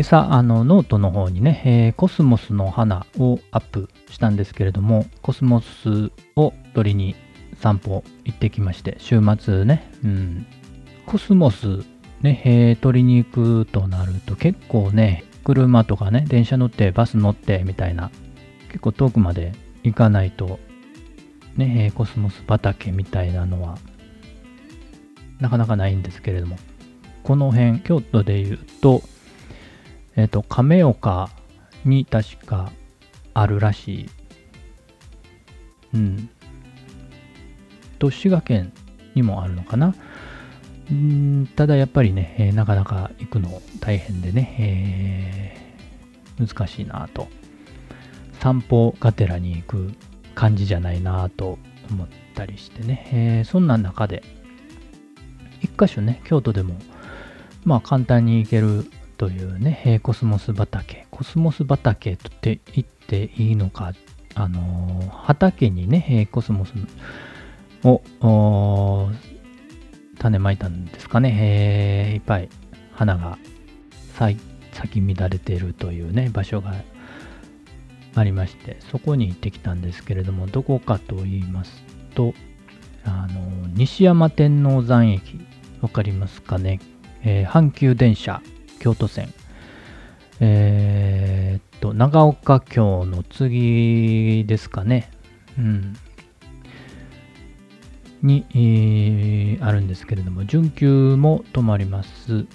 今朝あのノートの方にね、えー、コスモスの花をアップしたんですけれどもコスモスを撮りに散歩行ってきまして週末ね、うん、コスモスね、えー、撮りに行くとなると結構ね車とかね電車乗ってバス乗ってみたいな結構遠くまで行かないとね、えー、コスモス畑みたいなのはなかなかないんですけれどもこの辺京都で言うとえっ、ー、と、亀岡に確かあるらしい。うん。と、滋賀県にもあるのかな。うんただやっぱりね、えー、なかなか行くの大変でね、えー、難しいなと。散歩がてらに行く感じじゃないなと思ったりしてね、えー、そんな中で、一箇所ね、京都でも、まあ簡単に行けるというね、え、コスモス畑。コスモス畑って言っていいのか、あのー、畑にね、え、コスモスを種まいたんですかね、えー、いっぱい花が咲き乱れているというね、場所がありまして、そこに行ってきたんですけれども、どこかと言いますと、あの西山天王山駅、わかりますかね、えー、阪急電車。京都線。えー、っと、長岡京の次ですかね。うん。に、えー、あるんですけれども、準急も止まります。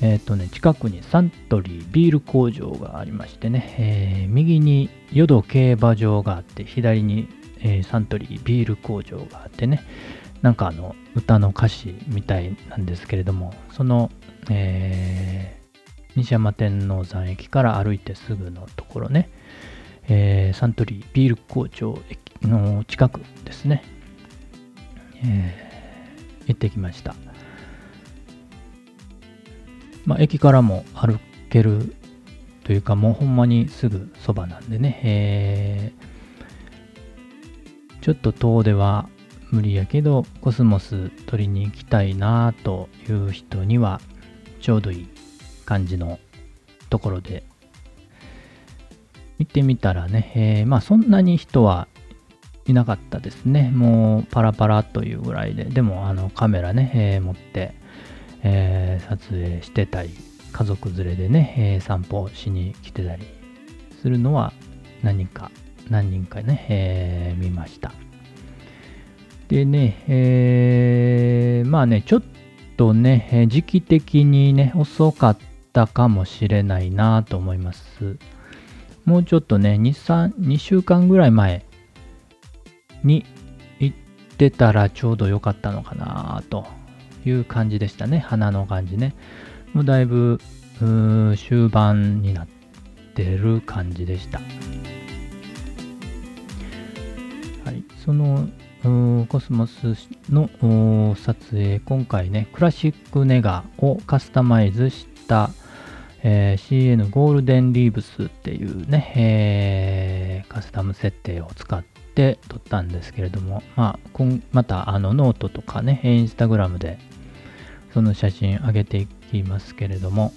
えっ、とね、近くにサントリービール工場がありましてね、えー、右に淀競馬場があって、左に、えー、サントリービール工場があってね、なんかあの歌の歌詞みたいなんですけれども、そのえー、西山天王山駅から歩いてすぐのところね、えー、サントリービール工場駅の近くですね、えー、行ってきました。まあ、駅からも歩けるというか、もうほんまにすぐそばなんでね、えー、ちょっと遠出は無理やけど、コスモス取りに行きたいなという人には、ちょうどいい感じのところで見てみたらね、えー、まあそんなに人はいなかったですね。もうパラパラというぐらいで、でもあのカメラね、えー、持って、えー、撮影してたり、家族連れでね、え、散歩しに来てたりするのは何か、何人かね、え、見ました。でね、えー、まあね、ちょっとね、時期的にね、遅かったかもしれないなと思います。もうちょっとね、2、3、2週間ぐらい前に行ってたらちょうど良かったのかなという感じでしたね。花の感じね。もうだいぶ終盤になってる感じでした。はい、そのコスモスの撮影、今回ね、クラシックネガをカスタマイズした、えー、CN ゴールデンリーブスっていうね、えー、カスタム設定を使って撮ったんですけれども、まあ、またあのノートとかね、インスタグラムでその写真上げていきますけれども、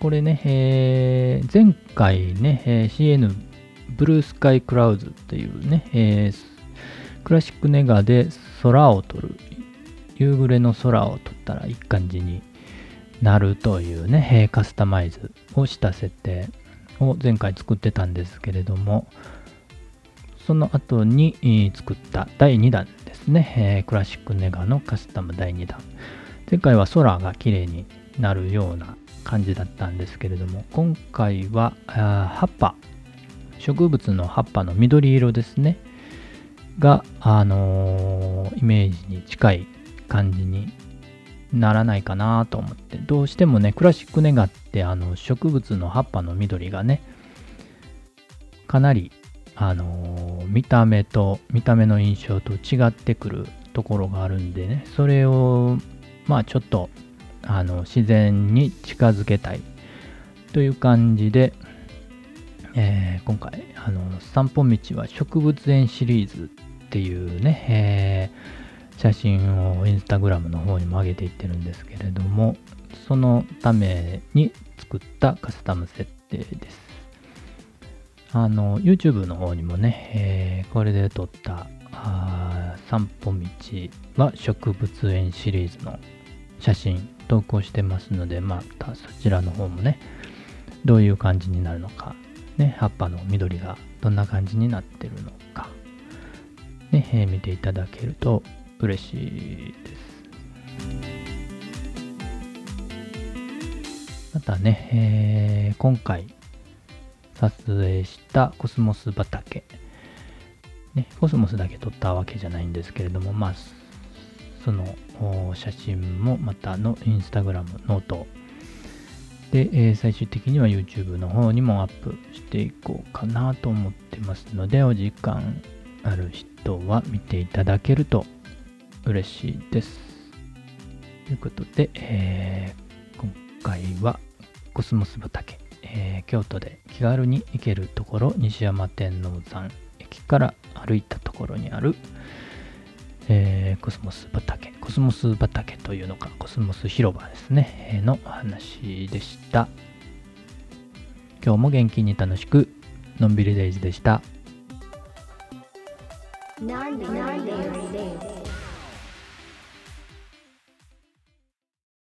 これね、えー、前回ね、CN ブルースカイクラウズっていうね、えークラシックネガで空を撮る。夕暮れの空を撮ったらいい感じになるというね、カスタマイズをした設定を前回作ってたんですけれども、その後に作った第2弾ですね、クラシックネガのカスタム第2弾。前回は空が綺麗になるような感じだったんですけれども、今回は葉っぱ、植物の葉っぱの緑色ですね。が、あのー、イメージに近い感じにならないかなと思って、どうしてもね、クラシックネガってあの植物の葉っぱの緑がね、かなり、あのー、見た目と、見た目の印象と違ってくるところがあるんでね、それを、まあちょっと、あの、自然に近づけたいという感じで、えー、今回、あの、散歩道は植物園シリーズっていうね、えー、写真をインスタグラムの方にも上げていってるんですけれども、そのために作ったカスタム設定です。あの、YouTube の方にもね、えー、これで撮ったあ散歩道は植物園シリーズの写真投稿してますので、またそちらの方もね、どういう感じになるのか、ね、葉っぱの緑がどんな感じになってるのか、ね、えー、見ていただけると嬉しいです。またね、えー、今回撮影したコスモス畑、ね、コスモスだけ撮ったわけじゃないんですけれども、まあ、その写真もまたのインスタグラム、ノートで、えー、最終的には YouTube の方にもアップしていこうかなと思ってますので、お時間ある人は見ていただけると嬉しいです。ということで、えー、今回はコスモス畑、えー、京都で気軽に行けるところ西山天王山駅から歩いたところにある、えー、コスモス畑コスモス畑というのかコスモス広場ですね、えー、の話でした今日も元気に楽しくのんびりデイズでした non-non-non-non-non